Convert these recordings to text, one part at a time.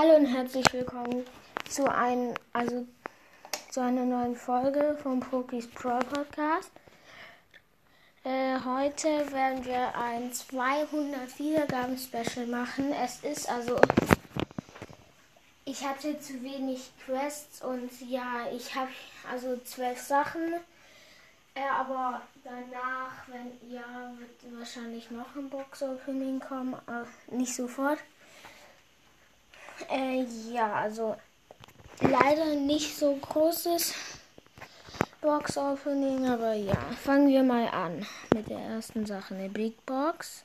Hallo und herzlich willkommen zu, ein, also, zu einer neuen Folge vom Pokis Pro Podcast. Äh, heute werden wir ein 200 Wiedergaben Special machen. Es ist also, ich hatte zu wenig Quests und ja, ich habe also zwölf Sachen. Äh, aber danach, wenn ja, wird wahrscheinlich noch ein Box Opening kommen, aber nicht sofort. Äh, ja, also leider nicht so großes Box Opening, aber ja, fangen wir mal an mit der ersten Sache. Eine Big Box.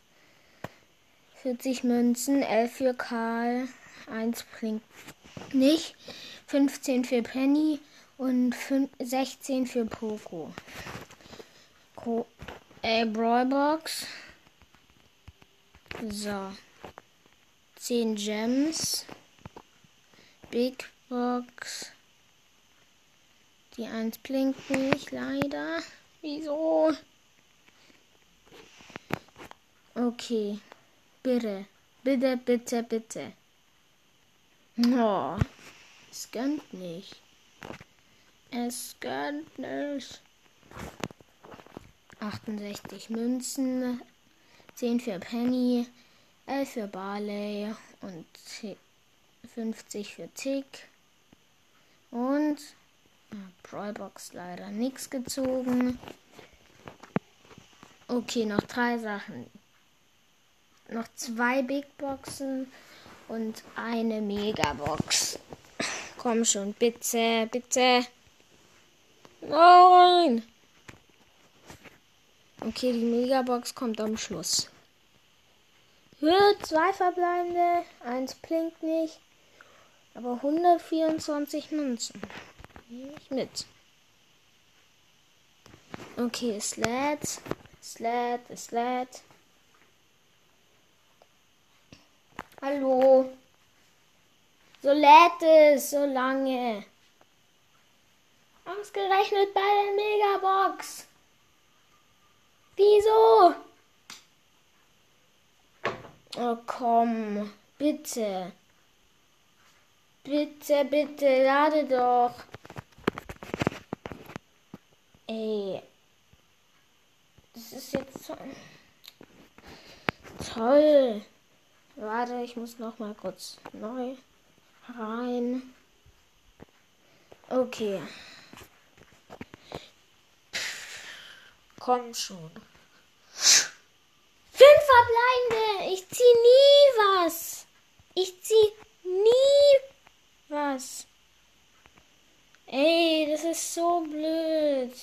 40 Münzen, 11 für Karl, 1 bringt nicht, 15 für Penny und 5, 16 für Poco. Gro äh, Brawlbox. So. 10 Gems. Big Box. Die 1 blinkt nicht, leider. Wieso? Okay. Bitte. Bitte, bitte, bitte. Oh. Es gönnt nicht. Es gönnt nicht. 68 Münzen. 10 für Penny. 11 für Barley. Und 50 für Tick. Und Brawlbox leider nichts gezogen. Okay, noch drei Sachen. Noch zwei Big Boxen und eine Megabox. Komm schon, bitte, bitte. Nein! Okay, die Megabox kommt am Schluss. Hör, zwei verbleibende, eins blinkt nicht. Aber 124 Münzen. Nehme ich mit. Okay, es lädt. Es lädt, es lädt. Hallo. So lädt es so lange. Ausgerechnet bei der Megabox. Wieso? Oh komm, bitte. Bitte, bitte, lade doch. Ey. Das ist jetzt so toll. Warte, ich muss noch mal kurz neu rein. Okay. Komm schon. Fünf verbleibende. Ich zieh nie was. Ich zieh nie was. Ey, das ist so blöd.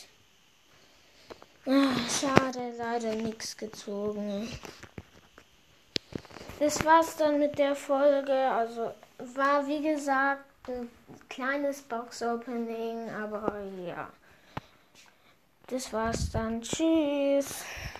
Ach, schade, leider nichts gezogen. Das war's dann mit der Folge. Also war wie gesagt ein kleines Box-Opening, aber ja. Das war's dann. Tschüss.